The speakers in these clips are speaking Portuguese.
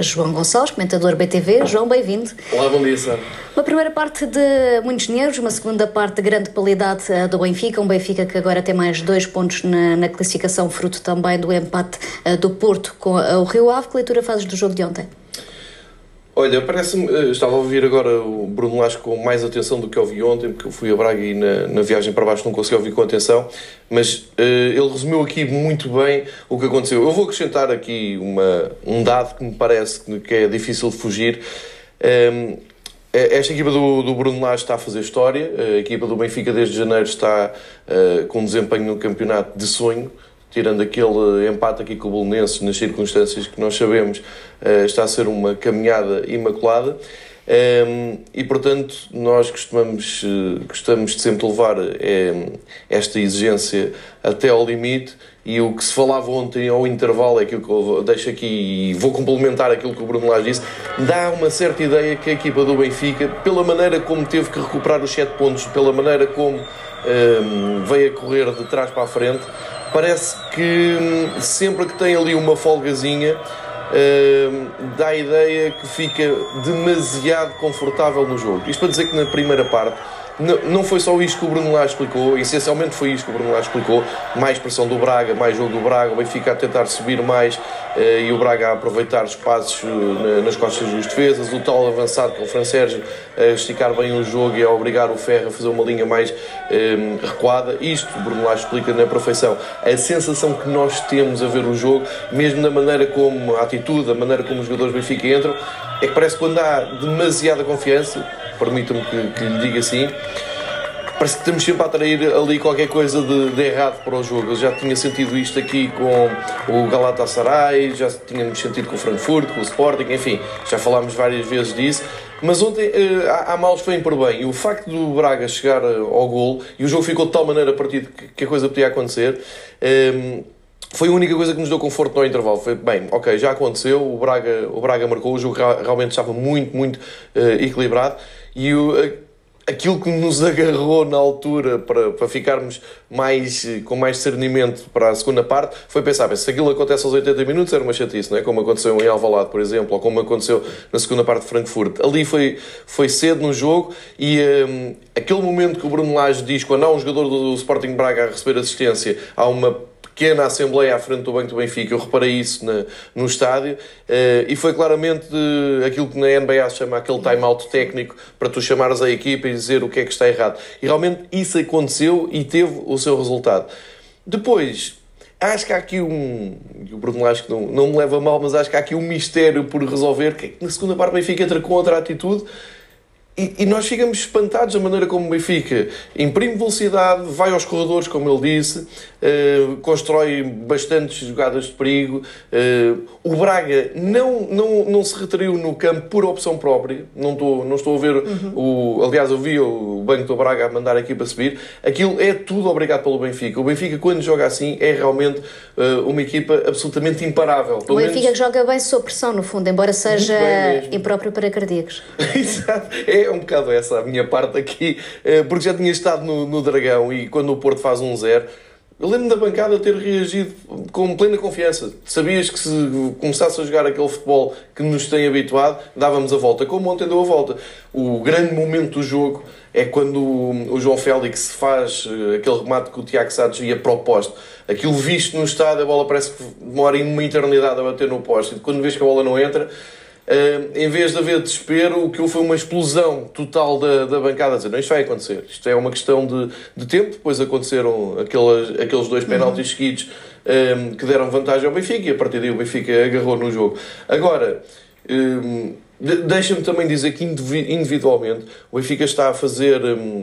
João Gonçalves, comentador BTV. João, bem-vindo. Olá, bom dia, Sara. Uma primeira parte de muitos dinheiros, uma segunda parte de grande qualidade eh, do Benfica, um Benfica que agora tem mais dois pontos na, na classificação, fruto também do empate uh, do Porto com uh, o Rio Ave. Que leitura fazes do jogo de ontem? Olha, parece-me. Estava a ouvir agora o Bruno Lage com mais atenção do que ouvi ontem, porque eu fui a Braga e na, na viagem para baixo não consegui ouvir com atenção, mas uh, ele resumiu aqui muito bem o que aconteceu. Eu vou acrescentar aqui uma, um dado que me parece que é difícil de fugir. Um, ehm, esta equipa do, do Bruno Lage está a fazer história, a equipa do Benfica desde janeiro está uh, com um desempenho no campeonato de sonho tirando aquele empate aqui com o Bolonenses nas circunstâncias que nós sabemos, eh, está a ser uma caminhada imaculada. Um, e portanto, nós costumamos, eh, gostamos de sempre levar é, esta exigência até ao limite. E o que se falava ontem ao intervalo, é aquilo que eu deixo aqui e vou complementar aquilo que o Bruno Lage disse, dá uma certa ideia que a equipa do Benfica, pela maneira como teve que recuperar os 7 pontos, pela maneira como um, veio a correr de trás para a frente, parece que hum, sempre que tem ali uma folgazinha, uh, dá a ideia que fica demasiado confortável no jogo. Isto para dizer que na primeira parte não foi só isto que o Bruno Lage explicou, essencialmente foi isto que o Bruno Lage explicou, mais pressão do Braga, mais jogo do Braga, o Benfica a tentar subir mais eh, e o Braga a aproveitar espaços eh, nas costas dos defesas, o tal avançado com o Fran Sérgio a esticar bem o jogo e a obrigar o Ferro a fazer uma linha mais eh, recuada. Isto o Bruno Lage explica na perfeição. A sensação que nós temos a ver o jogo, mesmo na maneira como a atitude, a maneira como os jogadores do Benfica entram, é que parece que quando há demasiada confiança, permitam-me que, que lhe diga assim, parece que estamos sempre a atrair ali qualquer coisa de, de, errado para o jogo. Eu já tinha sentido isto aqui com o Galatasaray, já tínhamos sentido com o Frankfurt, com o Sporting, enfim, já falámos várias vezes disso. Mas ontem uh, há, males vêm por bem. E o facto do Braga chegar uh, ao gol e o jogo ficou de tal maneira partido que, a coisa podia acontecer. Uh, foi a única coisa que nos deu conforto no intervalo. Foi, bem, ok, já aconteceu, o Braga, o Braga marcou, o jogo realmente estava muito, muito uh, equilibrado e o, aquilo que nos agarrou na altura para, para ficarmos mais, com mais discernimento para a segunda parte foi pensar, se aquilo acontece aos 80 minutos era uma chatice, não é? como aconteceu em Alvalade, por exemplo, ou como aconteceu na segunda parte de Frankfurt. Ali foi, foi cedo no jogo e um, aquele momento que o Bruno Lage diz quando há um jogador do Sporting Braga a receber assistência, há uma pequena assembleia à frente do Banco do Benfica, eu reparei isso na, no estádio, uh, e foi claramente aquilo que na NBA se chama aquele time-out técnico para tu chamares a equipa e dizer o que é que está errado. E realmente isso aconteceu e teve o seu resultado. Depois, acho que há aqui um. O Bruno acho que não, não me leva mal, mas acho que há aqui um mistério por resolver. Que é na segunda parte o Benfica entra com outra atitude e, e, nós ficamos espantados da maneira como o Benfica imprime velocidade, vai aos corredores, como ele disse, uh, constrói bastantes jogadas de perigo. Uh, o Braga não, não, não se retraiu no campo por opção própria. Não estou, não estou a ver. Uhum. O, aliás, eu vi o Banco do Braga a mandar aqui para subir. Aquilo é tudo obrigado pelo Benfica. O Benfica, quando joga assim, é realmente uh, uma equipa absolutamente imparável. O Benfica menos... joga bem sob pressão, no fundo, embora seja impróprio para cardíacos. Exato. É é um bocado essa a minha parte aqui, eh, porque já tinha estado no, no Dragão e quando o Porto faz um zero, eu lembro da bancada ter reagido com plena confiança. Sabias que se começasse a jogar aquele futebol que nos tem habituado, dávamos a volta, como ontem deu a volta. O grande momento do jogo é quando o João Félix faz eh, aquele remate que o Tiago Santos ia para o poste. Aquilo visto no estádio, a bola parece que demora uma eternidade a bater no poste. E quando vês que a bola não entra, em vez de haver desespero, o que houve foi uma explosão total da, da bancada a dizer: não, isto vai acontecer, isto é uma questão de, de tempo. Depois aconteceram aquelas, aqueles dois penaltis uhum. seguidos um, que deram vantagem ao Benfica e a partir daí o Benfica agarrou no jogo. Agora, um, deixa-me também dizer que individualmente o Benfica está a fazer,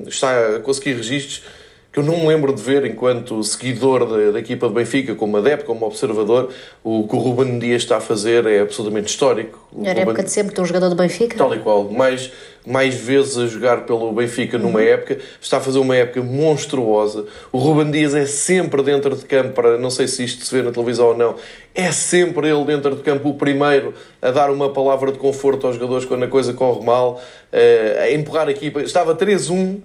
está a conseguir registros que eu não me lembro de ver enquanto seguidor da, da, equipa do Benfica, como adepto, como observador, o que o Ruben Dias está a fazer é absolutamente histórico. O Melhor Ruben, época de sempre, um jogador do Benfica. Tal e qual. Mais, mais vezes a jogar pelo Benfica numa uhum. época, está a fazer uma época monstruosa. O Ruben Dias é sempre dentro de campo, para, não sei se isto se vê na televisão ou não, é sempre ele dentro de campo o primeiro a dar uma palavra de conforto aos jogadores quando a coisa corre mal, eh, a empurrar a equipa. Estava 3-1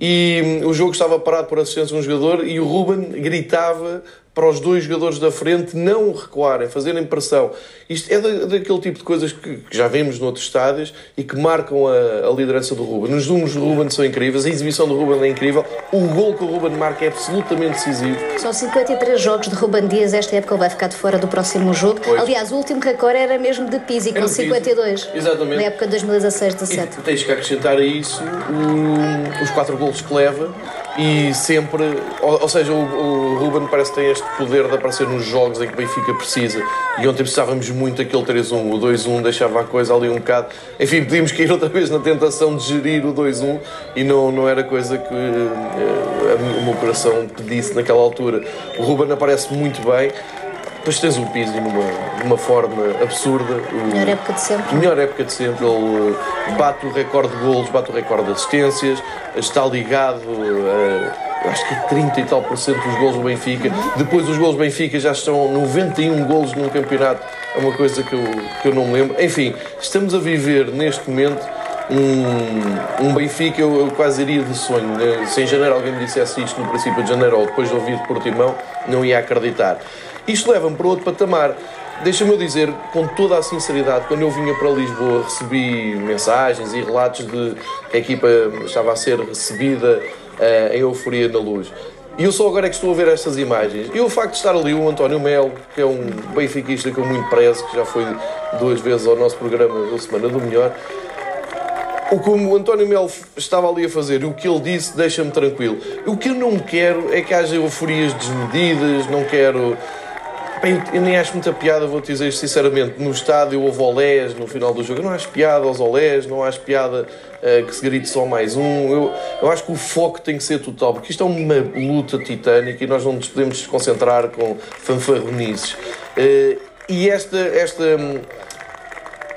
e hum, o jogo estava parado por assistência de um jogador e o Ruben gritava para os dois jogadores da frente não recuarem, fazerem pressão. Isto é da, daquele tipo de coisas que, que, já vemos noutros estádios e que marcam a, a liderança do Ruben. Os números do Ruben são incríveis, a exibição do Ruben é incrível, o gol que o Ruben marca é absolutamente decisivo. São 53 jogos de Ruben Dias, esta época ele vai ficar de fora do próximo jogo. Pois. Aliás, o último recorde era mesmo de Pizzi, com 52. Exatamente. Na época de 2016-17. Tens que acrescentar a isso os quatro golos que leva e sempre, ou, ou seja, o, o, Ruben parece que tem este poder de aparecer nos jogos em que o Benfica precisa. E ontem precisávamos muito daquele 3-1. O 2-1 deixava a coisa ali um bocado. Enfim, podíamos cair outra vez na tentação de gerir o 2-1 e não, não era coisa que uh, o meu coração pedisse naquela altura. O Ruben aparece muito bem. Depois tens o Pizzi numa, numa forma absurda. O, melhor época de sempre. Melhor época de sempre. Ele eh, bate o recorde de golos, bate o recorde de assistências, está ligado a, acho que 30 e tal por cento dos golos do Benfica. Uhum. Depois os golos do Benfica já estão 91 golos num campeonato. É uma coisa que eu, que eu não me lembro. Enfim, estamos a viver neste momento um, um Benfica, eu, eu, quase iria de sonho. Né? Se em janeiro alguém me dissesse isto no princípio de janeiro ou depois de ouvir de Portimão, não ia acreditar. Isto leva-me para outro patamar. Deixa-me dizer, com toda a sinceridade, quando eu vinha para Lisboa recebi mensagens e relatos de que a equipa estava a ser recebida uh, em euforia na luz. E eu só agora é que estou a ver estas imagens. E o facto de estar ali o António Melo, que é um benfiquista que eu muito prezo, que já foi duas vezes ao nosso programa da Semana do Melhor, o que o António Melo estava ali a fazer, o que ele disse, deixa-me tranquilo. O que eu não quero é que haja euforias desmedidas, não quero Bem, eu nem acho muita piada, vou-te dizer sinceramente. No estádio houve olés no final do jogo. Eu não acho piada aos olés, não acho piada uh, que se grite só mais um. Eu, eu acho que o foco tem que ser total, porque isto é uma luta titânica e nós não nos podemos desconcentrar com fanfarronices. Uh, e esta, esta,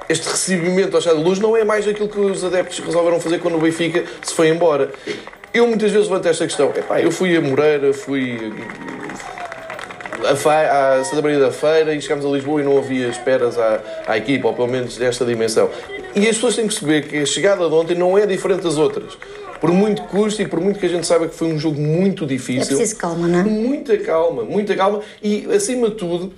este recebimento ao Estado de Luz não é mais aquilo que os adeptos resolveram fazer quando o Benfica se foi embora. Eu muitas vezes levanto esta questão. Epá, eu fui a Moreira, fui a, feira, a Santa Maria da Feira e chegámos a Lisboa e não havia esperas à, à equipa, ou pelo menos desta dimensão. E as pessoas têm que perceber que a chegada de ontem não é diferente das outras. Por muito custo e por muito que a gente saiba que foi um jogo muito difícil. É preciso calma, não é? Muita calma, muita calma. E, acima de tudo,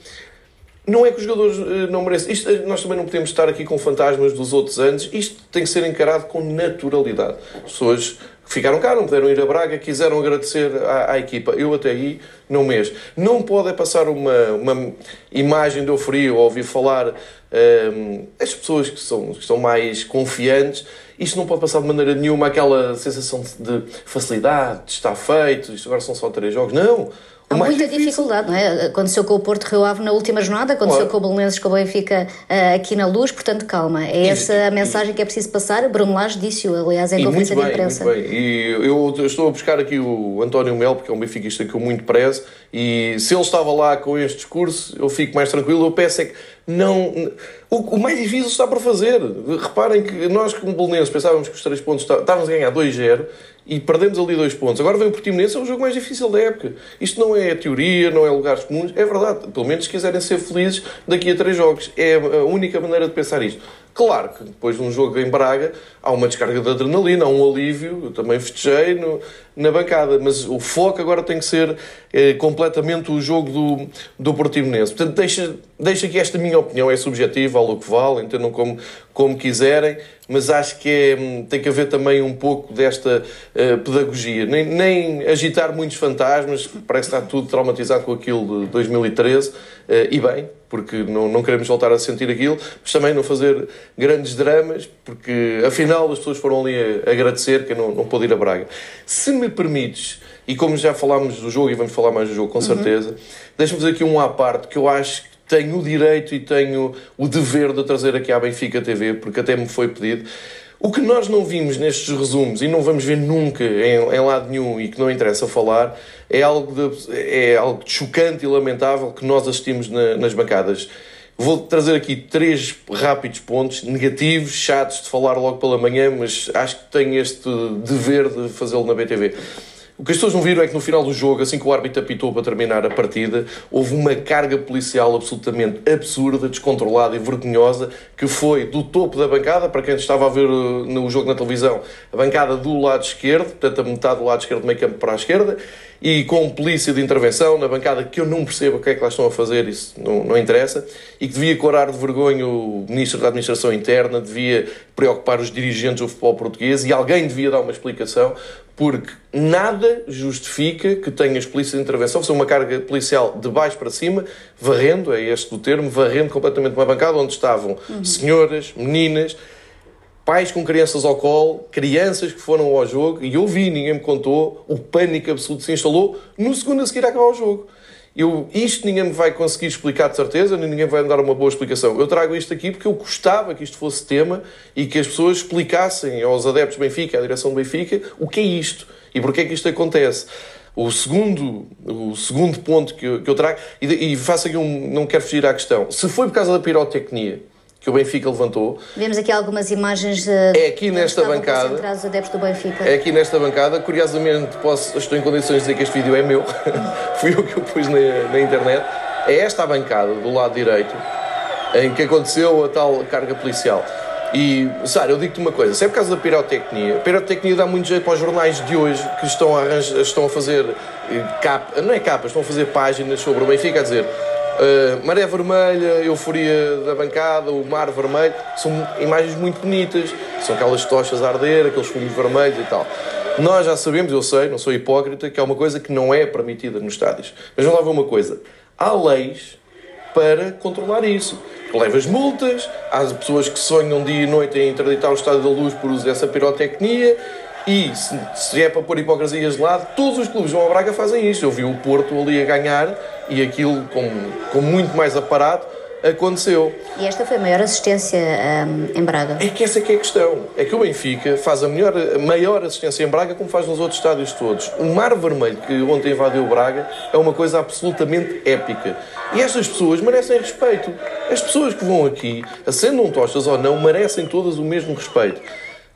não é que os jogadores uh, não merecem. Isto, eh, nós também não podemos estar aqui com fantasmas dos outros anos. Isto tem que ser encarado com naturalidade. As pessoas ficaram cá, não puderam ir a Braga, quiseram agradecer à, à equipa. Eu até aí não mês. Não pode é passar uma, uma imagem de euforia ou ouvir falar um, ehm, as pessoas que são, que são mais confiantes. Isto não pode passar de maneira nenhuma aquela sensação de facilidade, de estar feito, isto agora são só três jogos. Não! Há muita difícil. dificuldade, não é? Aconteceu com o Porto Rio Ave na última jornada, aconteceu claro. com o Belenenses com o Benfica uh, aqui na luz, portanto, calma. É essa e, a mensagem que é preciso passar. Bruno Lage disse-o, aliás, em conferência de imprensa. Muito bem. E eu, eu, estou a buscar aqui o António Mel, porque é um benfiquista que eu muito prezo, e se ele estava lá com este discurso, eu fico mais tranquilo. Eu peço é que não. O, o mais difícil está para fazer. Reparem que nós, como Belenenses, pensávamos que os três pontos estávamos a ganhar 2-0 e perdemos ali dois pontos. Agora vem o Portimonense, é o jogo mais difícil da época. Isto não é teoria, não é lugares comuns, é verdade. Pelo menos se quiserem ser felizes daqui a três jogos. É a única maneira de pensar isto. Claro que depois de um jogo em Braga há uma descarga de adrenalina, há um alívio, eu também festejei no, na bancada, mas o foco agora tem que ser é, completamente o jogo do, do Portimonense. Portanto, deixa, deixa que esta minha opinião é subjetiva, vale o que vale, entendam como, como quiserem, mas acho que é, tem que haver também um pouco desta uh, pedagogia. Nem, nem agitar muitos fantasmas, parece que está tudo traumatizado com aquilo de 2013, uh, eh, e bem, porque não, não queremos voltar a sentir aquilo, mas também não fazer grandes dramas, porque afinal as pessoas foram ali a agradecer que eu não, não pude ir a Braga. Se me permites, e como já falámos do jogo e vamos falar mais do jogo com uhum. certeza, deixa-me fazer aqui um à parte que eu acho que tenho o direito e tenho o dever de trazer aqui à Benfica TV, porque até me foi pedido. O que nós não vimos nestes resumos e não vamos ver nunca em, em lado nenhum e que não interessa falar é algo, de, é algo chocante e lamentável que nós assistimos na, nas bancadas. Vou trazer aqui três rápidos pontos negativos, chatos de falar logo pela manhã, mas acho que tenho este dever de fazê-lo na BTV. O que as pessoas não viram é que no final do jogo, assim que o árbitro apitou para terminar a partida, houve uma carga policial absolutamente absurda, descontrolada e vergonhosa, que foi do topo da bancada, para quem estava a ver uh, no jogo na televisão, a bancada do lado esquerdo, portanto a metade do lado esquerdo, meio campo para a esquerda, e com polícia de intervenção na bancada que eu não percebo o que é que lá estão a fazer, isso não, não interessa, e que devia corar de vergonha o Ministro da Administração Interna, devia preocupar os dirigentes do futebol português e alguém devia dar uma explicação, porque nada justifica que tenhas polícia de intervenção, fazer uma carga policial de baixo para cima, varrendo, é este o termo, varrendo completamente uma bancada onde estavam uhum. senhoras, meninas, pais com crianças ao colo, crianças que foram ao jogo, e eu vi, ninguém me contou, o pânico absoluto se instalou no segundo a seguir a acabar o jogo. Eu, isto ninguém me vai conseguir explicar de certeza, nem ninguém vai me dar uma boa explicação. Eu trago isto aqui porque eu gostava que isto fosse tema e que as pessoas explicassem aos adeptos do Benfica, à direção do Benfica, o que é isto e porque é que isto acontece. O segundo, o segundo ponto que eu, que eu trago, e, e faço aqui um. Não quero fugir à questão. Se foi por causa da pirotecnia, que o Benfica levantou. Vemos aqui algumas imagens de, é aqui nesta bancada. Os adeptos do Benfica. É aqui nesta bancada. Curiosamente, posso, estou em condições de dizer que este vídeo é meu. Fui eu que o pus na, na, internet. É esta a bancada, do lado direito, em que aconteceu a tal carga policial. E, Sara, eu digo-te uma coisa: se é por causa da pirotecnia, a pirotecnia dá muito jeito para os jornais de hoje que estão a, arranjar, estão a fazer eh, capa, não é capas, estão a fazer páginas sobre o Benfica a dizer Uh, maré vermelha, euforia da bancada, o mar vermelho, são imagens muito bonitas, são aquelas tochas a arder, aqueles fumos vermelhos e tal. Nós já sabemos, eu sei, não sou hipócrita, que é uma coisa que não é permitida nos estádios. Mas vamos lá ver uma coisa: há leis para controlar isso. Levas multas, há pessoas que sonham dia e noite em interditar o estádio da luz por uso dessa pirotecnia e se, se, é para pôr hipocrisias de lado, todos os clubes de João Braga fazem isto. Eu vi o Porto ali a ganhar e aquilo com, com muito mais aparato aconteceu. E esta foi a maior assistência um, em Braga? É que essa é que é a questão. É que o Benfica faz a, melhor, a maior assistência em Braga como faz nos outros estádios todos. O Mar Vermelho que ontem invadiu Braga é uma coisa absolutamente épica. E estas pessoas merecem respeito. As pessoas que vão aqui, acendam tochas ou não, merecem todas o mesmo respeito.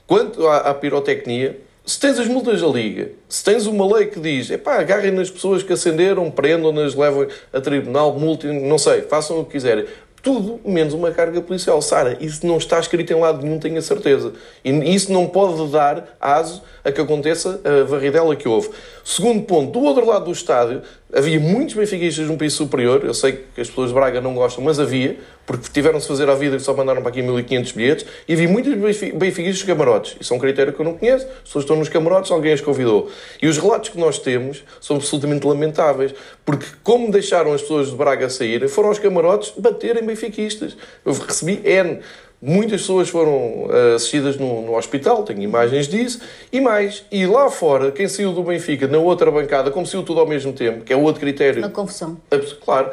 Quanto à, à pirotecnia, se tens as multas da Liga, se tens uma lei que diz, epá, agarrem nas pessoas que acenderam, prendam-nas, levem a tribunal, multem, não sei, façam o que quiserem. Tudo menos uma carga policial. Sara, isso não está escrito em lado nenhum, tenho a certeza. E isso não pode dar aso a que aconteça a varridela que houve. Segundo ponto, do outro lado do estádio, havia muitos benfiquistas num piso superior. Eu sei que as pessoas de Braga não gostam, mas havia, porque tiveram-se fazer a vida e só mandaram para aqui 1500 bilhetes. E havia muitos benfiquistas camarotes. Isso é um critério que eu não conheço. As pessoas estão nos camarotes, alguém as convidou. E os relatos que nós temos são absolutamente lamentáveis, porque como deixaram as pessoas de Braga sair, foram aos camarotes baterem benfiquistas. Eu recebi N. Muitas pessoas foram uh, assistidas no, no, hospital, tenho imagens disso, e mais. E lá fora, quem saiu do Benfica na outra bancada, como saiu tudo ao mesmo tempo, que é outro critério. Uma confusão. Claro.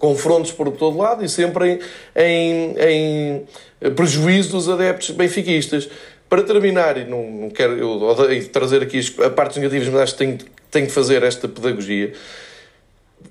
Confrontos por todo lado e sempre em, em, em prejuízo dos adeptos benfiquistas. Para terminar, e não, não quero eu trazer aqui as partes negativas, mas acho que tenho, tenho que fazer esta pedagogia.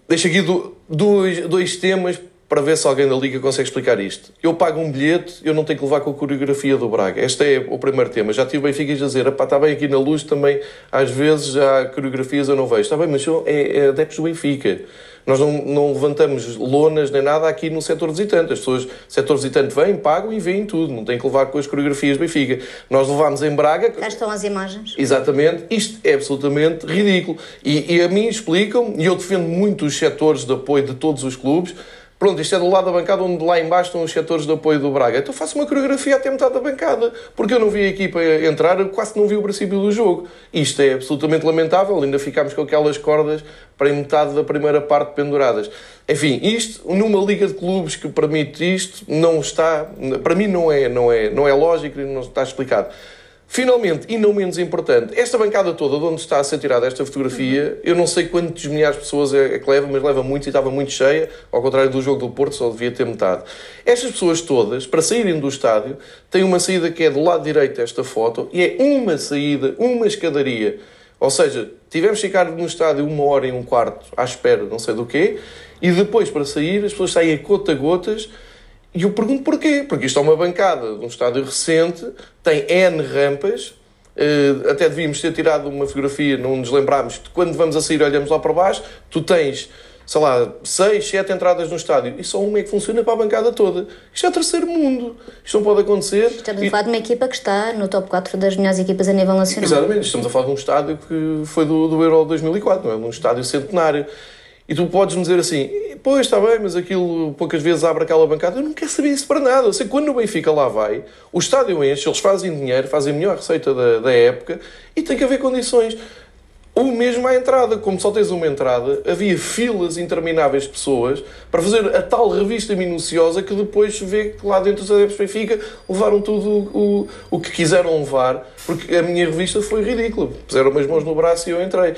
Deixo aqui do, dois, dois temas para ver se alguém da Liga consegue explicar isto. Eu pago um bilhete, eu não tenho que levar com a coreografia do Braga. Este é o primeiro tema. Já tive o Benfica a dizer, está bem aqui na luz também, às vezes já coreografias eu não vejo. Está bem, mas é, é adeptos do Benfica. Nós não, não, levantamos lonas nem nada aqui no setor visitante. As pessoas, setor visitante vêm, pagam e veem tudo. Não tem que levar com as coreografias do Benfica. Nós levámos em Braga... Cá estão as imagens. Exatamente. Isto é absolutamente ridículo. E, e a mim explicam, e eu defendo muito os setores de apoio de todos os clubes, Pronto, isto é do lado da bancada onde lá embaixo estão os setores de apoio do Braga. Então faço uma coreografia até metade da bancada, porque eu não vi a equipa entrar, quase não vi o princípio do jogo. Isto é absolutamente lamentável, ainda ficámos com aquelas cordas para metade da primeira parte penduradas. Enfim, isto, numa liga de clubes que permite isto, não está, para mim não é, não é, não é lógico e não está explicado. Finalmente, e não menos importante, esta bancada toda de onde está a ser tirada esta fotografia, eu não sei quantos milhares de pessoas é, é que leva, mas leva muito e estava muito cheia, ao contrário do jogo do Porto, só devia ter metade. Estas pessoas todas, para saírem do estádio, têm uma saída que é do lado direito desta foto e é uma saída, uma escadaria. Ou seja, tivemos que ficar no estádio uma hora e um quarto à espera, não sei do quê, e depois para sair as pessoas saem a gota gotas e eu pergunto porquê. Porque isto é uma bancada de um estádio recente, tem N rampas, uh, até devíamos ter tirado uma fotografia, não nos lembrámos, quando vamos a sair olhamos lá para baixo, tu tens sei lá, 6, 7 entradas no estádio e só uma é que funciona para a bancada toda. Isto é terceiro mundo. Isto não pode acontecer. Estamos a falar de uma equipa que está no top 4 das melhores equipas a nível nacional. Exatamente. Estamos a falar de um estádio que foi do, do Euro 2004, não é? Um estádio centenário. E tu podes-me dizer assim, pois está bem, mas aquilo poucas vezes abre aquela bancada. Eu não quero saber isso para nada. Eu sei que quando o Benfica lá vai, o estádio enche, eles fazem dinheiro, fazem a melhor receita da, da época e tem que haver condições. Ou mesmo à entrada, como só tens uma entrada, havia filas intermináveis de pessoas para fazer a tal revista minuciosa que depois vê que lá dentro dos adeptos Benfica levaram tudo o, o que quiseram levar, porque a minha revista foi ridícula. Puseram as mãos no braço e eu entrei.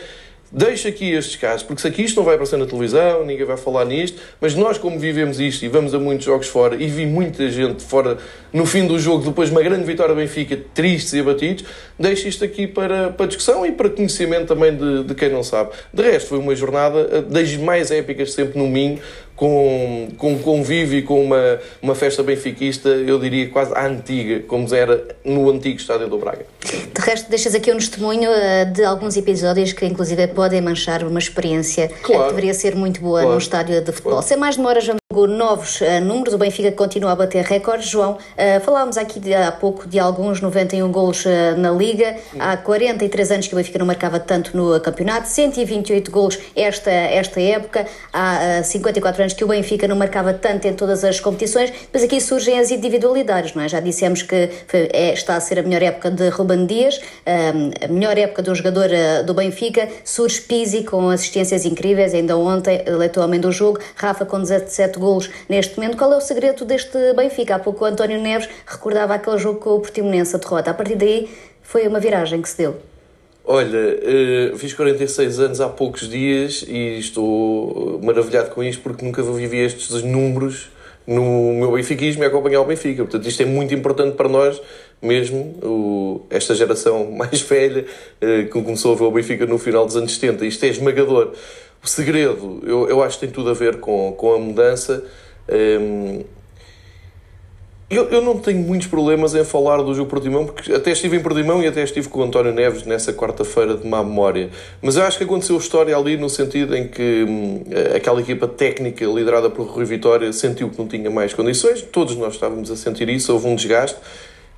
Deixo aqui estes casos, porque se aqui isto não vai aparecer na televisão, ninguém vai falar nisto, mas nós, como vivemos isto e vamos a muitos jogos fora e vi muita gente fora no fim do jogo, depois de uma grande vitória Benfica, tristes e abatidos, deixo isto aqui para, para discussão e para conhecimento também de, de quem não sabe. De resto, foi uma jornada eh, das mais épicas sempre no Minho, com, com convívio e com uma, uma festa benfiquista, eu diria quase antiga, como era no antigo estádio do Braga. De resto, deixas aqui um testemunho uh, de alguns episódios que, inclusive, podem manchar uma experiência claro. que deveria ser muito boa claro. num estádio de futebol. Claro. Sem mais demora, já novos uh, números, o Benfica continua a bater recordes. João, uh, falámos aqui de, há pouco de alguns 91 golos uh, na Liga. Há 43 anos que o Benfica não marcava tanto no campeonato, 128 golos esta, esta época. Há 54 anos que o Benfica não marcava tanto em todas as competições. Mas aqui surgem as individualidades, não é? Já dissemos que foi, é, está a ser a melhor época de Ruben Dias, a melhor época de um jogador do Benfica. Surge Pizzi com assistências incríveis, ainda ontem eleitou homem do jogo. Rafa com 17 golos neste momento. Qual é o segredo deste Benfica? Há pouco o António Neves recordava aquele jogo com o Portimonense, a derrota. A partir daí foi uma viragem que se deu. Olha, uh, fiz 46 anos há poucos dias e estou maravilhado com isto porque nunca vivi estes números no meu benfiquismo e acompanhar o Benfica. Portanto, isto é muito importante para nós, mesmo o, esta geração mais velha uh, que começou a ver o Benfica no final dos anos 70. Isto é esmagador. O segredo, eu, eu acho que tem tudo a ver com, com a mudança. Um, eu, eu não tenho muitos problemas em falar do jogo Portimão, porque até estive em Portimão e até estive com o António Neves nessa quarta-feira de má memória. Mas eu acho que aconteceu história ali no sentido em que hum, aquela equipa técnica liderada por Rui Vitória sentiu que não tinha mais condições. Todos nós estávamos a sentir isso, houve um desgaste.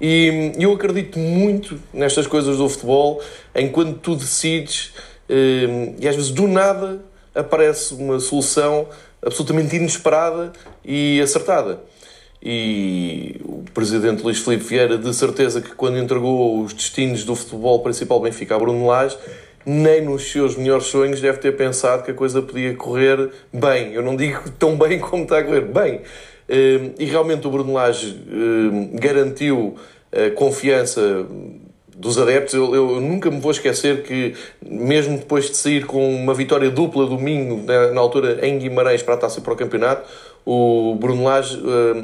E eu acredito muito nestas coisas do futebol, em quando tu decides, hum, e às vezes do nada aparece uma solução absolutamente inesperada e acertada. E o presidente Luís Filipe Vieira, de certeza que quando entregou os destinos do futebol principal Benfica a Bruno Lage, nem nos seus melhores sonhos deve ter pensado que a coisa podia correr bem. Eu não digo tão bem como está a correr bem. Ehm, e realmente o Bruno Lage ehm, garantiu a confiança dos adeptos, eu, eu, nunca me vou esquecer que, mesmo depois de sair com uma vitória dupla domingo, na, na altura em Guimarães, para a taça para o campeonato, o Bruno Lage,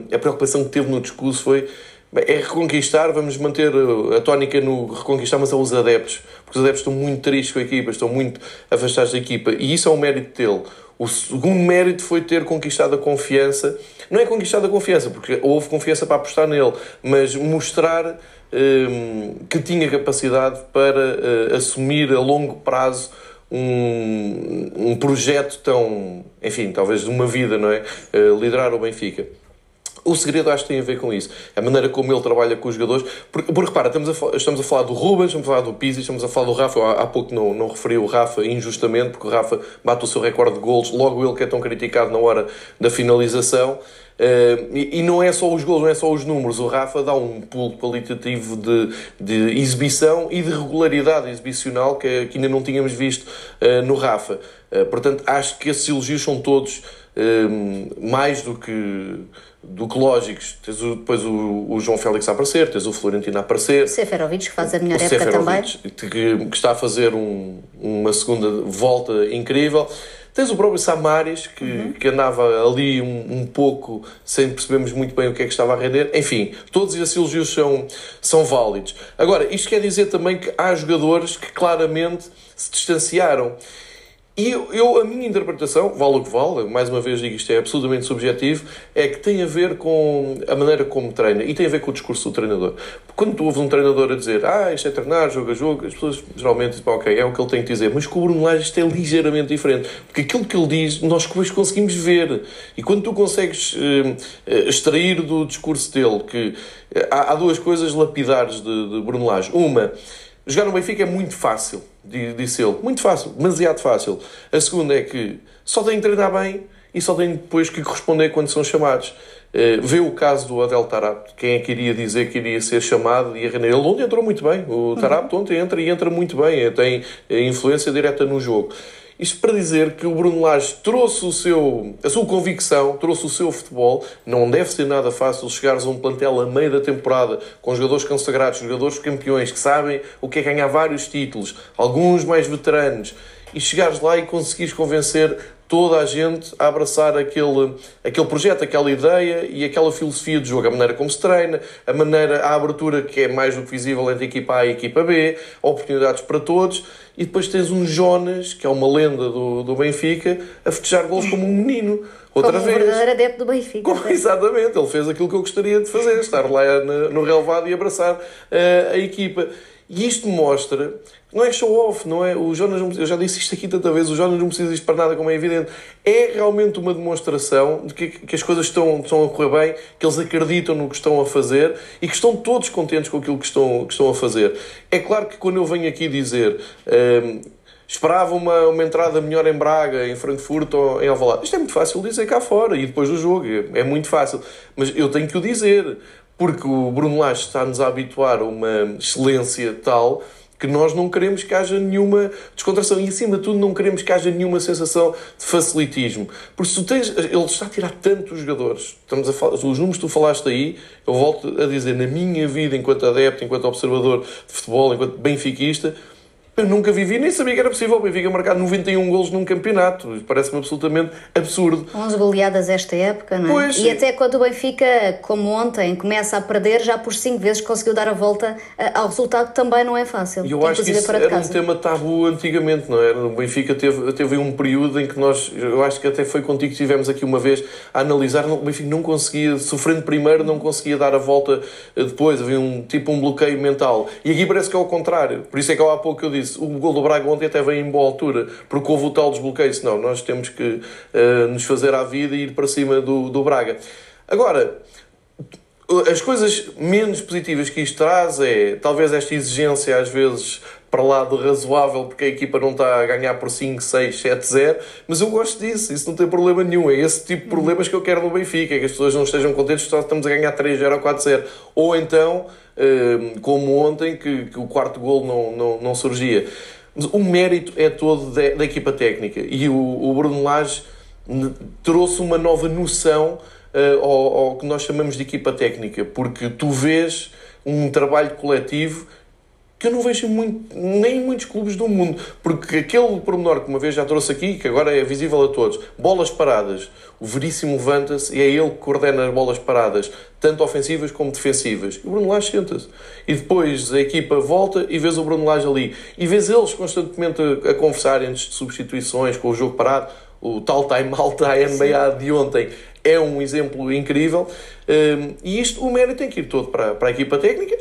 eh, a preocupação que teve no discurso foi é reconquistar, vamos manter a tónica no reconquistar, mas aos adeptos, porque os adeptos estão muito tristes com a equipa, estão muito afastados da equipa, e isso é um mérito dele. O segundo mérito foi ter conquistado a confiança. Não é conquistado a confiança, porque houve confiança para apostar nele, mas mostrar um, que tinha capacidade para uh, assumir a longo prazo um, um projeto tão, enfim, talvez de uma vida, não é? Uh, liderar o Benfica. O segredo acho que tem a ver com isso. A maneira como ele trabalha com os jogadores. Porque, porque repara, estamos a, estamos a falar do Rubens, estamos a falar do Pizzi, estamos a falar do Rafa. Há, há pouco não, não referi o Rafa injustamente, porque o Rafa bate o seu recorde de golos, logo ele que é tão criticado na hora da finalização. Uh, e, e, não é só os gols, não é só os números. O Rafa dá um pulo qualitativo de, de exibição e de regularidade exibicional que, que ainda não tínhamos visto uh, no Rafa. Uh, portanto, acho que esses elogios são todos mais do que do que lógicos. Tens o, depois o, o, João Félix a aparecer, tens o Florentino a aparecer. O Seferovic, que faz a melhor época também. Que, que, está a fazer um, uma segunda volta incrível. Tens o próprio Samaris, que, uhum. que andava ali um, um, pouco sem percebermos muito bem o que é que estava a render. Enfim, todos esses elogios são, são válidos. Agora, isto quer dizer também que há jogadores que claramente se distanciaram. E eu, a minha interpretação, vale o que vale, mais uma vez digo isto é absolutamente subjetivo, é que tem a ver com a maneira como treina e tem a ver com o discurso do treinador. Quando tu ouves um treinador a dizer ah, isto é treinar, jogo a jogo, as pessoas geralmente dizem, ok, é o que ele tem que dizer, mas com o Bruno Lage isto é ligeiramente diferente, porque aquilo que ele diz nós depois conseguimos ver. E quando tu consegues uh, extrair do discurso dele que uh, há, há, duas coisas lapidares de, de Bruno Lage. Uma, jogar no Benfica é muito fácil disse ele. Muito fácil, demasiado fácil. A segunda é que só tem que treinar bem e só tem depois que corresponder quando são chamados. Uh, vê o caso do Adel Tarap, quem é que iria dizer que iria ser chamado e a Ele ontem entrou muito bem. O Tarap ontem entra e entra muito bem, tem influência direta no jogo. Isto para dizer que o Bruno Lage trouxe o seu, a sua convicção, trouxe o seu futebol. Não deve ser nada fácil chegares a um plantel a meio da temporada com jogadores consagrados, jogadores campeões que sabem o que é ganhar vários títulos, alguns mais veteranos, e chegares lá e conseguires convencer toda a gente a abraçar aquele, aquele projeto, aquela ideia e aquela filosofia de jogo, a maneira como se treina, a maneira, a abertura que é mais do que visível entre a equipa A e a equipa B, oportunidades para todos e depois tens um Jonas, que é uma lenda do, do Benfica, a festejar gols como um menino. Outra como vez. um verdadeiro adepto do Benfica. Como, exatamente, ele fez aquilo que eu gostaria de fazer, estar lá no, no relevado e abraçar uh, a equipa. E isto mostra não é show-off, não é? O Jonas, eu já disse isto aqui tanta vez, o Jonas não precisa disto para nada, como é evidente. É realmente uma demonstração de que, que as coisas estão, estão a correr bem, que eles acreditam no que estão a fazer e que estão todos contentes com aquilo que estão, que estão a fazer. É claro que quando eu venho aqui dizer. Hum, esperava uma, uma entrada melhor em Braga, em Frankfurt ou em Alvalade. Isto é muito fácil dizer cá fora e depois do jogo. É, é muito fácil. Mas eu tenho que o dizer, porque o Bruno Lage está-nos a habituar a uma excelência tal que nós não queremos que haja nenhuma descontração e, acima de tudo, não queremos que haja nenhuma sensação de facilitismo. Porque se tu tens. Ele está a tirar tantos jogadores. Estamos a falar, os números que tu falaste aí, eu volto a dizer, na minha vida, enquanto adepto, enquanto observador de futebol, enquanto benfiquista, eu nunca vivi, nem sabia que era possível o Benfica marcar 91 golos num campeonato. Parece-me absolutamente absurdo. 11 goleadas esta época, não é? Pois, e até quando o Benfica, como ontem, começa a perder, já por 5 vezes conseguiu dar a volta ao resultado, também não é fácil. E eu acho que isso era um tema tabu antigamente, não era? O Benfica teve, teve um período em que nós, eu acho que até foi contigo que estivemos aqui uma vez a analisar, o Benfica não conseguia, sofrendo primeiro, não conseguia dar a volta depois. Havia um tipo um bloqueio mental. E aqui parece que é o contrário. Por isso é que há pouco eu disse o gol do Braga ontem até veio em boa altura, porque houve o tal desbloqueio. Não, nós temos que uh, nos fazer à vida e ir para cima do, do Braga. Agora, as coisas menos positivas que isto traz é talvez esta exigência às vezes para lá do razoável porque a equipa não está a ganhar por 5, 6, 7, 0 mas eu gosto disso, isso não tem problema nenhum. É esse tipo de problemas que eu quero no Benfica é que as pessoas não estejam contentes só estamos a ganhar 3, 0 ou 4, 0 ou então Ehm, como ontem, que, que o quarto gol não, não, não surgia. O mérito é todo da, da equipa técnica. E o, o Bruno Lage trouxe uma nova noção uh, ao, ao, que nós chamamos de equipa técnica, porque tu vês um trabalho coletivo que eu não vejo muito, nem em muitos clubes do mundo. Porque aquele pormenor que uma vez já trouxe aqui, que agora é visível a todos, bolas paradas. O Veríssimo levanta-se e é ele que coordena as bolas paradas, tanto ofensivas como defensivas. E o Bruno Lage senta-se. E depois a equipa volta e vês o Bruno Lage ali. E vês eles constantemente a, a conversar antes de substituições, com o jogo parado. O tal time out da NBA de ontem é um exemplo incrível. Um, e isto, o mérito tem que ir todo para, para a equipa técnica,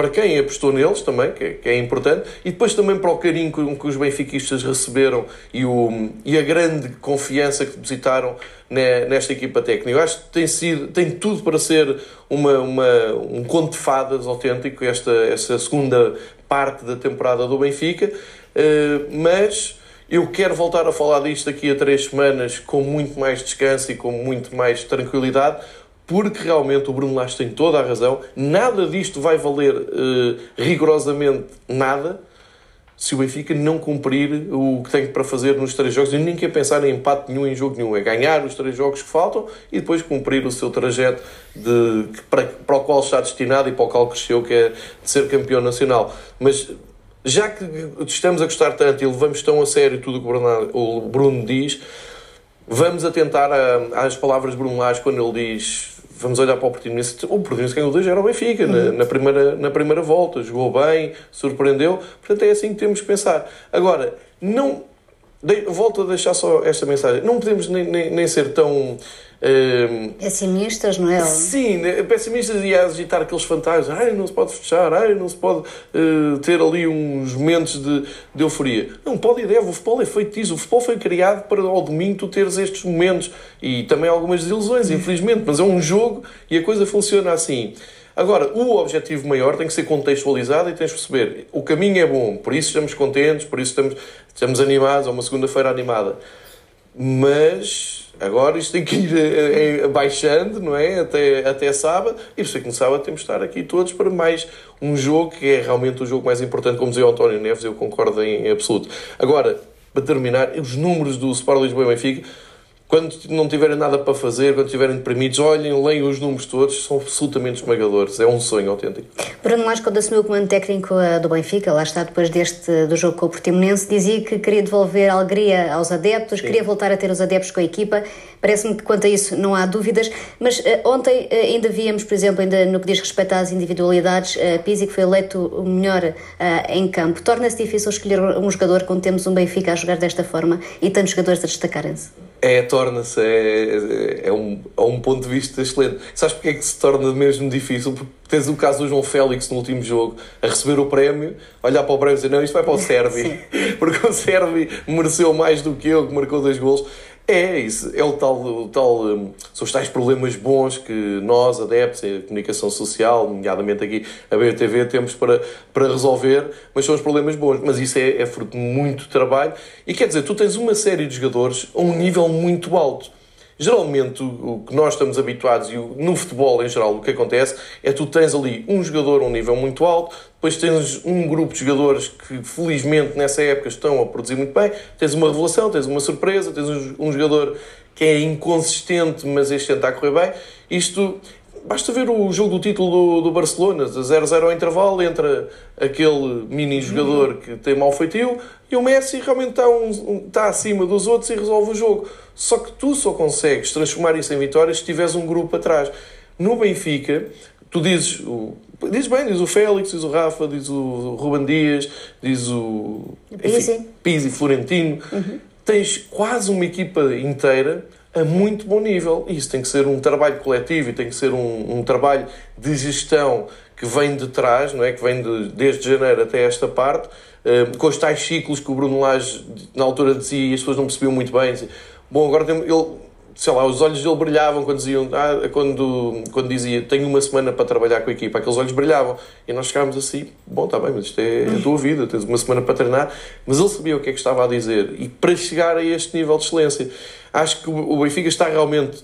para quem apostou neles também, que é, que é, importante, e depois também para o carinho que, que os benfiquistas receberam e, o, e a grande confiança que depositaram nesta equipa técnica. Eu acho que tem, sido, tem tudo para ser uma, uma, um conto de fadas autêntico, esta, esta segunda parte da temporada do Benfica, eh, mas eu quero voltar a falar disto daqui a três semanas com muito mais descanso e com muito mais tranquilidade, porque realmente o Bruno Lage tem toda a razão. Nada disto vai valer uh, rigorosamente nada se o Benfica não cumprir o que tem para fazer nos três jogos. E nem quer pensar em empate nenhum em jogo nenhum. É ganhar os três jogos que faltam e depois cumprir o seu trajeto de, para, para o qual está destinado e para o qual cresceu, que é de ser campeão nacional. Mas já que estamos a gostar tanto e levamos tão a sério tudo o que o Bruno, o Bruno diz, vamos atentar às palavras de Bruno Lage quando ele diz vamos olhar para o Portimonense. O Portimonense ganhou 2 era o Benfica uhum. na, na, primeira, na primeira volta, jogou bem, surpreendeu. Portanto, é assim que temos que pensar. Agora, não De, volto a deixar só esta mensagem. Não podemos nem, nem, nem ser tão. Uh, pessimistas, não é? Sim, né, pessimistas e a agitar aqueles fantasmas. Ai, não se pode fechar, ai, não se pode uh, ter ali uns momentos de, de euforia. Não, pode e deve. O futebol é feito disso. O futebol foi criado para ao domingo tu teres estes momentos e também algumas desilusões, infelizmente. Mas é um jogo e a coisa funciona assim. Agora, o objetivo maior tem que ser contextualizado e tens de perceber o caminho é bom, por isso estamos contentes, por isso estamos, estamos animados, é uma segunda-feira animada. Mas agora isto tem que ir eh, eh, baixando, não é? Até, até sábado, e por isso é que no sábado temos de estar aqui todos para mais um jogo que é realmente o jogo mais importante, como dizia o António Neves, eu concordo em, absoluto. Agora, para terminar, os números do Sport Lisboa e Benfica quando não tiverem nada para fazer, quando estiverem deprimidos, olhem, leiam os números todos, são absolutamente esmagadores. É um sonho autêntico. Bruno Lage, quando assumiu o comando técnico eh, do Benfica, lá está depois deste do jogo com o Portimonense, dizia que queria devolver alegria aos adeptos, Sim. queria voltar a ter os adeptos com a equipa. Parece-me que quanto a isso não há dúvidas, mas uh, ontem uh, ainda víamos, por exemplo, ainda no que diz respeito às individualidades, uh, Pizzi que foi eleito o melhor uh, em campo. Torna-se difícil escolher um jogador quando temos um Benfica a jogar desta forma e tantos jogadores a destacarem-se? É, torna-se, é, é, um, é um ponto de vista excelente. Sabes porque é que se torna mesmo difícil? Porque tens o caso do João Félix no último jogo, a receber o prémio, olhar para o prémio e dizer: Não, isto vai para o Servi, porque o Servi mereceu mais do que eu, que marcou dois gols. É isso, é o tal, o tal um, são os tais problemas bons que nós, adeptos, a comunicação social, nomeadamente aqui a BTV, temos para, para resolver, mas são os problemas bons. Mas isso é, é fruto de muito trabalho e quer dizer, tu tens uma série de jogadores a um nível muito alto. Geralmente, o que nós estamos habituados, e no futebol em geral, o que acontece é tu tens ali um jogador a um nível muito alto, depois tens um grupo de jogadores que, felizmente, nessa época estão a produzir muito bem, tens uma revelação, tens uma surpresa, tens um jogador que é inconsistente, mas este tenta a correr bem. Isto Basta ver o jogo do título do, do Barcelona, 0-0 ao intervalo, entre aquele mini jogador que tem mau feitio e o Messi realmente está, um, está acima dos outros e resolve o jogo. Só que tu só consegues transformar isso em vitórias se tiveres um grupo atrás. No Benfica, tu dizes, o, diz bem, diz o Félix, diz o Rafa, diz o Ruben Dias, diz o Pizzi, Pizzi Florentino. Uhum. Tens quase uma equipa inteira a muito bom nível. E isso tem que ser um trabalho coletivo e tem que ser um, um trabalho de gestão que vem de trás, não é? que vem de, desde janeiro até esta parte, uh, com os tais ciclos que o Bruno Lage na altura dizia e as pessoas não percebiam muito bem. Dizia, Bom, agora tem, ele, sei lá, os olhos dele brilhavam quando, diziam, ah, quando, quando dizia tenho uma semana para trabalhar com a equipa, aqueles olhos brilhavam. E nós ficámos assim, bom, está bem, mas isto é a tua vida, tens uma semana para treinar. Mas ele sabia o que é que estava a dizer. E para chegar a este nível de excelência, acho que o Benfica está realmente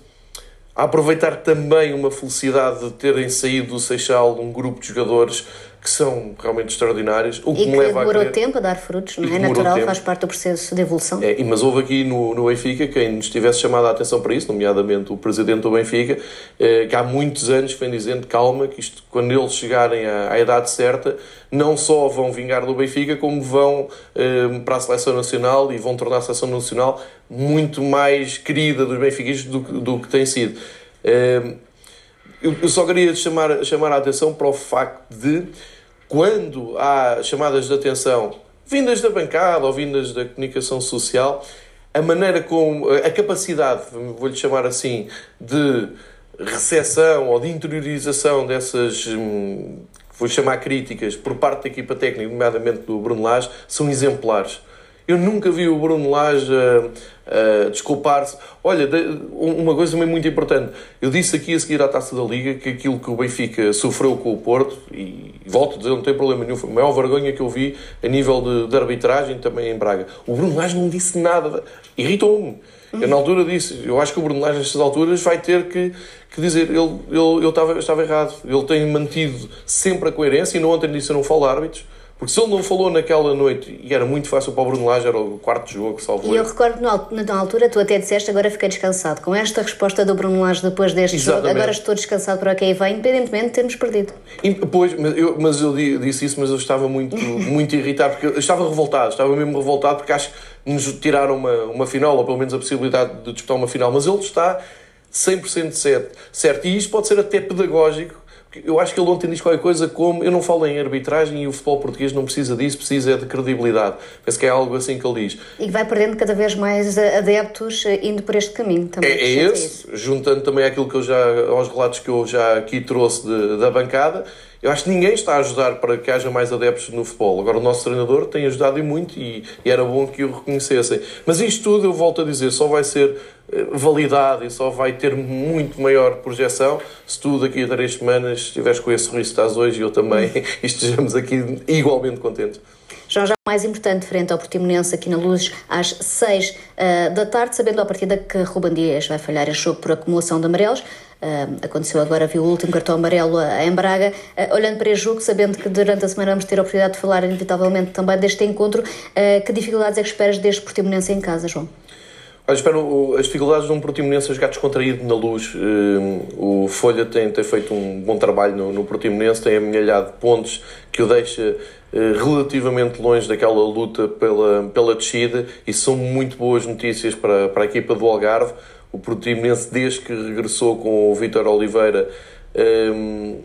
a aproveitar também uma felicidade de terem saído do Seixal um grupo de jogadores que são realmente extraordinários. O que, e que leva demorou a tempo a dar frutos, não é? Natural, faz parte do processo de evolução. É, mas houve aqui no, no Benfica quem nos tivesse chamado a atenção para isso, nomeadamente o presidente do Benfica, eh, que há muitos anos vem dizendo calma, que isto, quando eles chegarem à, à idade certa, não só vão vingar do Benfica, como vão eh, para a seleção nacional e vão tornar a seleção nacional muito mais querida dos benfiquistas do, do que tem sido. Eh, eu só queria chamar, chamar a atenção para o facto de quando há chamadas de atenção vindas da bancada ou vindas da comunicação social, a maneira como, a capacidade, vou-lhe chamar assim, de recepção ou de interiorização dessas, hum, vou chamar críticas, por parte da equipa técnica, nomeadamente do Bruno Lage, são exemplares. Eu nunca vi o Bruno Lage a, a desculpar-se. Olha, uma coisa também muito importante. Eu disse aqui a seguir à Taça da Liga que aquilo que o Benfica sofreu com o Porto, e volto a dizer, não tem problema nenhum, foi a maior vergonha que eu vi a nível de, de arbitragem também em Braga. O Bruno Lage não disse nada. Irritou-me. Eu, na altura, disse: eu acho que o Bruno Lage, nestas alturas, vai ter que, que dizer: ele, ele, ele estava, estava errado. Ele tem mantido sempre a coerência, e não ontem disse: eu não falo árbitros porque se ele não falou naquela noite, e era muito fácil para o Bruno Lage, era o quarto jogo, salvo E eu recordo na altura, tu até disseste, agora fiquei descansado. Com esta resposta do Bruno Lage depois deste Exatamente. jogo, agora estou descansado para o que aí vem, independentemente de termos perdido. E, pois, mas eu, mas eu disse isso, mas eu estava muito, muito irritado, porque eu estava revoltado, estava mesmo revoltado, porque acho que nos tiraram uma, uma final, ou pelo menos a possibilidade de disputar uma final, mas ele está 100% certo. certo. E isto pode ser até pedagógico, eu acho que ele ontem diz qualquer coisa como eu não falo em arbitragem e o futebol português não precisa disso, precisa de credibilidade. Penso que é algo assim que ele diz. E vai perdendo cada vez mais adeptos eh, indo por este caminho também. É, é esse, juntando também aquilo que eu já, aos relatos que eu já aqui trouxe de, da bancada. Eu acho que ninguém está a ajudar para que haja mais adeptos no futebol. Agora, o nosso treinador tem ajudado e muito e, e era bom que o reconhecessem. Mas isto tudo, eu volto a dizer, só vai ser eh, validado e só vai ter muito maior projeção se tu daqui a três semanas estiveres com esse sorriso que estás hoje e eu também e estejamos aqui igualmente contentes. Já já mais importante, frente ao Portimonense aqui na Luz, às 6 uh, da tarde, sabendo à partida que Ruben Dias vai falhar este jogo por acumulação de amarelos. Uh, aconteceu agora, viu o último cartão amarelo em Braga. Uh, olhando para este jogo, sabendo que durante a semana vamos ter a oportunidade de falar inevitavelmente também deste encontro, que dificuldades é que esperas deste Portimonense em casa, João? Eu espero as dificuldades de um Portimonense a jogar descontraído na luz. O Folha tem, tem feito um bom trabalho no, no Portimonense, tem amelhado pontos que o deixa eh, relativamente longe daquela luta pela, pela descida e são muito boas notícias para, para a equipa do Algarve. O Portimonense, desde que regressou com o Vítor Oliveira, ehm,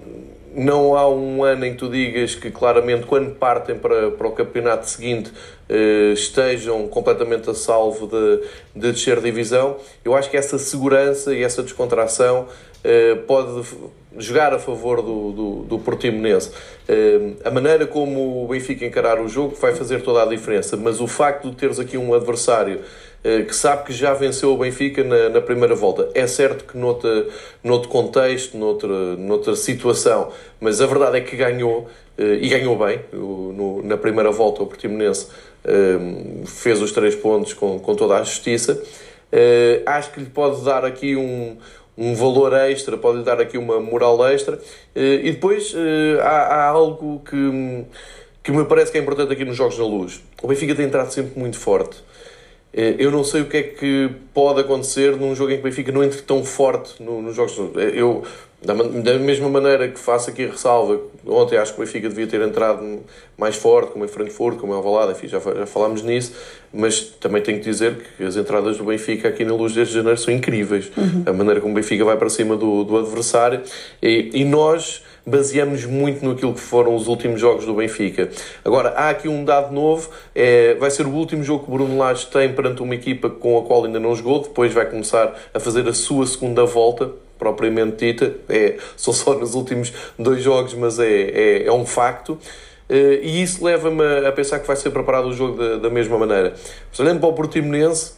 não há um ano em que tu digas que claramente quando partem para, para o campeonato seguinte eh, estejam completamente a salvo de, de descer divisão. Eu acho que essa segurança e essa descontração eh, pode jogar a favor do, do, do Portimonense. Uh, a maneira como o Benfica encarar o jogo vai fazer toda a diferença, mas o facto de teres aqui um adversário uh, que sabe que já venceu o Benfica na, na primeira volta, é certo que noutra, noutro contexto, noutra, noutra situação, mas a verdade é que ganhou uh, e ganhou bem no, na primeira volta o Portimonense fez os três pontos com, com toda a justiça. acho que lhe pode dar aqui um um valor extra, pode-lhe dar aqui uma moral extra. Eh, e depois eh, há, há, algo que, que me parece que é importante aqui nos Jogos na Luz. O Benfica tem entrado sempre muito forte. Eh, eu não sei o que é que pode acontecer num jogo em que o Benfica não entre tão forte nos Jogos Luz. Eu da, da, mesma maneira que faço aqui a ressalva, ontem acho que o Benfica devia ter entrado mais forte, como em Frankfurt, como em Alvalade, enfim, já, já falámos nisso, mas também tenho que dizer que as entradas do Benfica aqui na Luz desde janeiro são incríveis. Uhum. A maneira como o Benfica vai para cima do, do adversário e, e nós baseamos muito naquilo que foram os últimos jogos do Benfica. Agora, há aqui um dado novo, é, vai ser o último jogo que Bruno Lage tem perante uma equipa com a qual ainda não jogou, depois vai começar a fazer a sua segunda volta, propriamente dita, é, são só nos últimos dois jogos, mas é, é, é um facto. Uh, e isso leva-me a pensar que vai ser preparado o jogo da, da mesma maneira. Olhando para o Portimonense,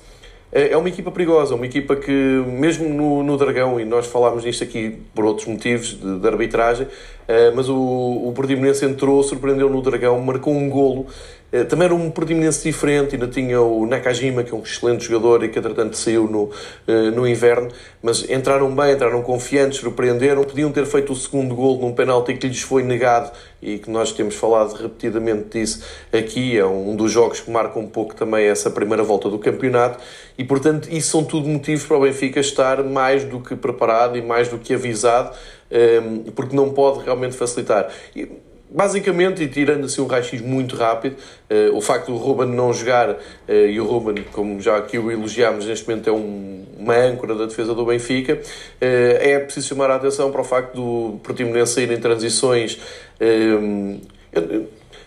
é, é uma equipa perigosa, uma equipa que, mesmo no, no Dragão, e nós falámos nisto aqui por outros motivos de, de arbitragem, uh, mas o, o Portimonense entrou, surpreendeu no Dragão, marcou um golo eh, também era um Portimonense diferente, ainda tinha o Nakajima, que é um excelente jogador e que entretanto saiu no, eh, no inverno, mas entraram bem, entraram confiantes, surpreenderam, podiam ter feito o segundo gol num penalti que lhes foi negado e que nós temos falado repetidamente disso aqui, é um dos jogos que marca um pouco também essa primeira volta do campeonato. E portanto isso são tudo motivos para o Benfica estar mais do que preparado e mais do que avisado, eh, porque não pode realmente facilitar basicamente, e tirando assim um raio-x muito rápido, uh, o facto do Ruben não jogar, uh, e o Ruben, como já aqui o elogiámos, neste momento é um, uma âncora da defesa do Benfica, uh, é preciso chamar a atenção para o facto do Portimonense sair em transições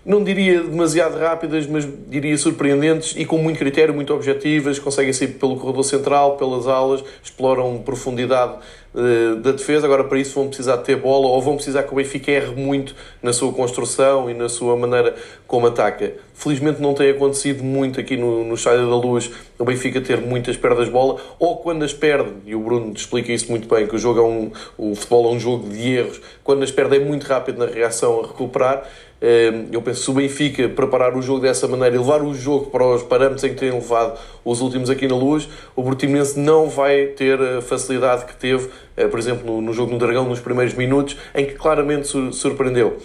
não diria demasiado rápidas, mas diria surpreendentes e com muito critério, muito objetivas, conseguem sair pelo corredor central, pelas alas, exploram profundidade uh, da defesa. Agora, para isso, vão precisar ter bola ou vão precisar que o Benfica erre muito na sua construção e na sua maneira como ataca. Felizmente, não tem acontecido muito aqui no, no Estádio da Luz o Benfica ter muitas perdas de bola ou quando as perde, e o Bruno explica isso muito bem, que o jogo é um, o futebol é um jogo de erros, quando as perde é muito rápido na reação a recuperar Ehm, eu penso que se o Benfica preparar o jogo dessa maneira e levar o jogo para os parâmetros em que tem levado os últimos aqui na luz, o Portimonense não vai ter a facilidade que teve, eh, por exemplo, no jogo no Dragão, nos primeiros minutos, em que claramente surpreendeu.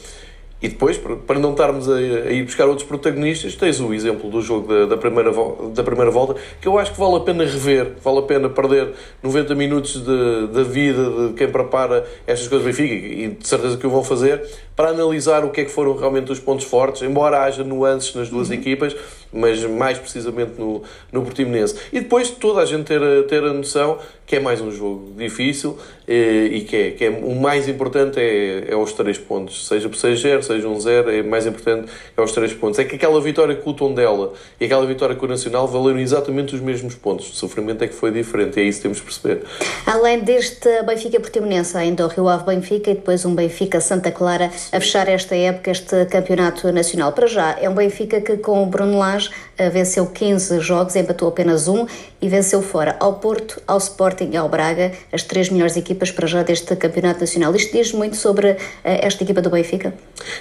E depois, para não estarmos a, ir buscar outros protagonistas, tens o exemplo do jogo da, da, primeira, da primeira volta, que eu acho que vale a pena rever, vale a pena perder 90 minutos de, da vida de quem prepara estas coisas do Benfica, e de certeza que o vão fazer, para analisar o que é que foram realmente os pontos fortes, embora haja nuances nas duas uhum. equipas, mas mais precisamente no, no Portimonense. E depois toda a gente ter ter a noção que é mais um jogo difícil e, e que, é, que é o mais importante é, é os três pontos, seja por 6-0, seja um 0, é mais importante é os três pontos. É que aquela vitória com o Tondela e aquela vitória com o Nacional valeram exatamente os mesmos pontos. O sofrimento é que foi diferente e é isso que temos de perceber. Além deste Benfica Portimonense, ainda o Rio Ave Benfica e depois um Benfica Santa Clara a fechar esta época, este campeonato nacional. Para já, é um Benfica que com o Bruno Lage años venceu 15 jogos, empatou apenas um e venceu fora ao Porto, ao Sporting e ao Braga, as três melhores equipas para já deste campeonato nacional. Isto diz muito sobre uh, esta equipa do Benfica?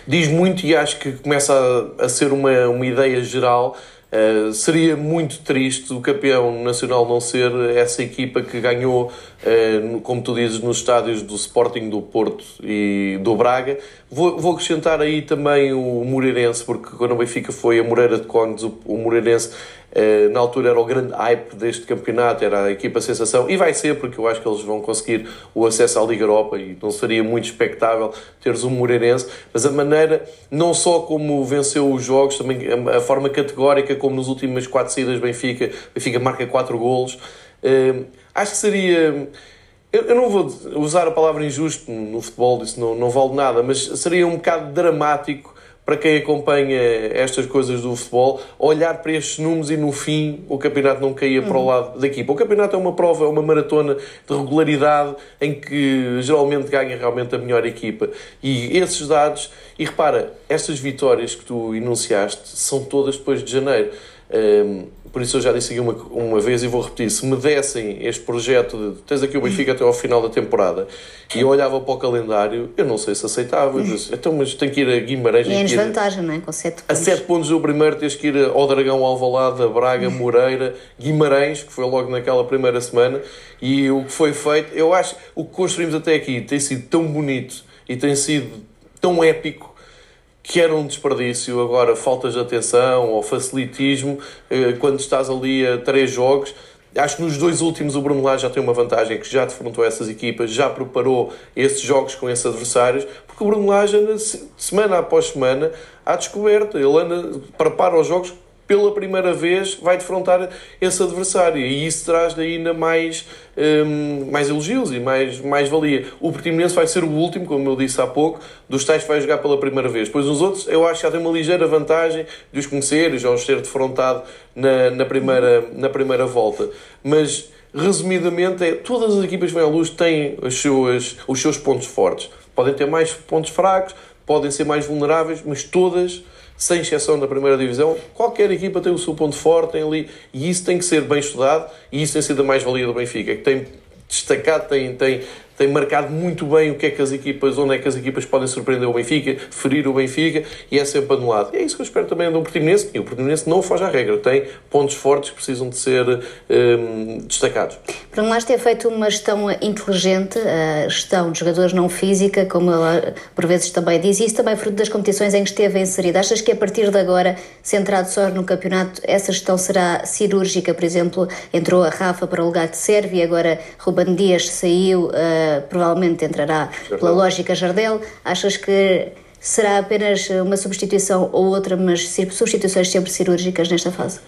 Diz muito e acho que começa a, ser uma, uma ideia geral. Uh, seria muito triste o campeão nacional não ser essa equipa que ganhou, uh, como tu dizes, nos estádios do Sporting, do Porto e do Braga. Vou, vou acrescentar aí também o Moreirense, porque quando o Benfica foi a Moreira de Cónigos, o, o Moreirense eh, na altura era o grande hype deste campeonato, era a equipa sensação, e vai ser, porque eu acho que eles vão conseguir o acesso à Liga Europa e não seria muito expectável teres um Moreirense, mas a maneira, não só como venceu os jogos, também a forma categórica como nos últimas quatro saídas Benfica, Benfica marca quatro golos, eh, acho que seria... Eu não vou usar a palavra injusto no futebol, isso não, não vale nada, mas seria um bocado dramático para quem acompanha estas coisas do futebol, olhar para estes números e no fim o campeonato não caía para o uhum. lado da equipa. O campeonato é uma prova, é uma maratona de regularidade em que geralmente ganha realmente a melhor equipa. E esses dados, e repara, estas vitórias que tu enunciaste são todas depois de janeiro. Um, por isso eu já disse aqui uma, uma vez e vou repetir: se me dessem este projeto de tens aqui o Benfica até ao final da temporada e eu olhava para o calendário, eu não sei se aceitava. Disse, então, mas tem que ir a Guimarães. E é em desvantagem, não é? Com 7 pontos. A 7 pontos do primeiro, tens que ir ao Dragão Alvalade, Braga, Moreira, Guimarães, que foi logo naquela primeira semana. E o que foi feito, eu acho, o que construímos até aqui tem sido tão bonito e tem sido tão épico que era um desperdício, agora faltas de atenção ou facilitismo, eh, quando estás ali a três jogos. Acho que nos dois últimos o Bruno já tem uma vantagem, que já defrontou essas equipas, já preparou esses jogos com esses adversários, porque o Bruno Lage semana após semana à descoberta. Ele anda, prepara os jogos pela primeira vez vai defrontar esse adversário e isso traz ainda mais, um, mais elogios e mais, mais valia. O Portimonense vai ser o último, como eu disse há pouco, dos tais que vai jogar pela primeira vez. Pois os outros eu acho que já tem uma ligeira vantagem de os conhecer e já os ter defrontado na, na, primeira, na primeira volta. Mas resumidamente, é, todas as equipas que vêm à luz têm as suas, os seus pontos fortes. Podem ter mais pontos fracos, podem ser mais vulneráveis, mas todas sem exceção da primeira divisão, qualquer equipa tem o seu ponto forte, tem ali, e isso tem que ser bem estudado, e isso tem sido a mais-valia do Benfica, que tem destacado, tem, tem, tem marcado muito bem o que é que as equipas, onde é que as equipas podem surpreender o Benfica, ferir o Benfica, e é sempre anulado. E é isso que eu espero também do Portimonense, e o Portimonense não foge à regra, tem pontos fortes que precisam de ser um, destacados. Para nós ter feito uma gestão inteligente, a gestão de jogadores não física, como ela por vezes também diz, e isso também é fruto das competições em que esteve inserido. Achas que a partir de agora, centrado só no campeonato, essa gestão será cirúrgica? Por exemplo, entrou a Rafa para o lugar de Sérvia, agora Ruben Dias saiu... Uh, provavelmente entrará pela lógica Jardel. Achas que será apenas uma substituição ou outra, mas substituições sempre cirúrgicas nesta fase?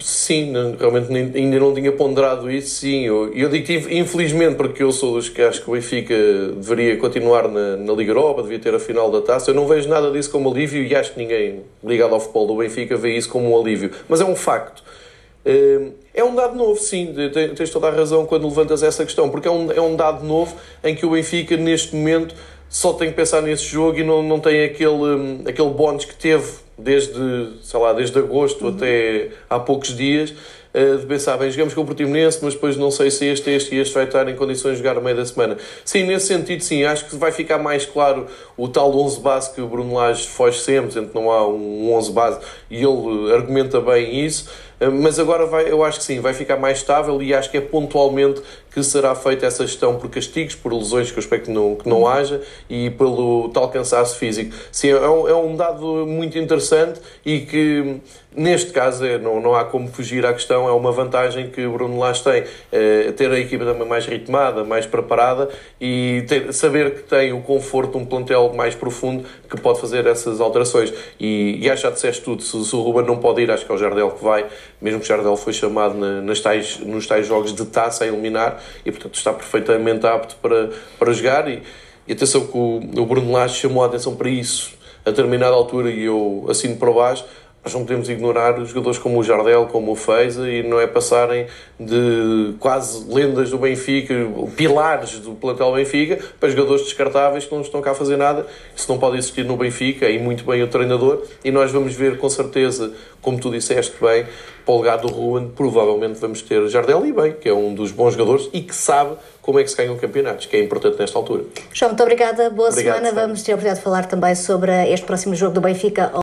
Sim, realmente ainda não tinha ponderado isso, sim. Eu, eu digo que infelizmente, porque eu sou dos que acho que o Benfica deveria continuar na, na Liga Europa, devia ter a final da taça. Eu não vejo nada disso como alívio e acho que ninguém ligado ao futebol do Benfica vê isso como um alívio. Mas é um facto. Hum, é um dado novo, sim, tens toda a razão quando levantas essa questão, porque é um, é um dado novo em que o Benfica, neste momento, só tem que pensar nesse jogo e não, não tem aquele, hum, aquele bónus que teve desde, sei lá, desde agosto uhum. até há poucos dias, de pensar, bem, jogamos com o Portimonense, mas depois não sei se este, este e este vai estar em condições de jogar no meio da semana. Sim, nesse sentido, sim, acho que vai ficar mais claro o tal 11 base que o Bruno Lage foge sempre, sendo não há um 11 base, e ele argumenta bem isso. mas agora vai, eu acho que sim, vai ficar mais estável e acho que é pontualmente que será feita essa gestão por castigos, por lesões que eu espero que não, que não haja e pelo tal cansaço físico. Sim, é um, é um dado muito interessante e que neste caso é, não, não há como fugir à questão, é uma vantagem que o Bruno Lage tem, é, ter a equipa também mais ritmada, mais preparada e ter, saber que tem o conforto, um plantel mais profundo que pode fazer essas alterações. E, e acho que já disseste tudo, se, se, o Ruben não pode ir, acho que é o Jardel que vai, mesmo que o Jardel foi chamado na, nas tais, nos tais jogos de taça a eliminar, e portanto está perfeitamente apto para, para jogar e, e atenção que o, o Bruno Lage chamou a atenção para isso a determinada altura e eu assino para baixo nós não podemos ignorar jogadores como o Jardel, como o Feiza e não é passarem de quase lendas do Benfica, pilares do plantel Benfica, para jogadores descartáveis que não estão cá a fazer nada. Isso não pode existir no Benfica, e muito bem o treinador. E nós vamos ver com certeza, como tu disseste bem, para o lugar do Ruan, provavelmente vamos ter Jardel e bem, que é um dos bons jogadores e que sabe como é que se ganham campeonatos, que é importante nesta altura. João, muito obrigada, boa Obrigado, semana. Vamos ter a oportunidade de falar também sobre este próximo jogo do Benfica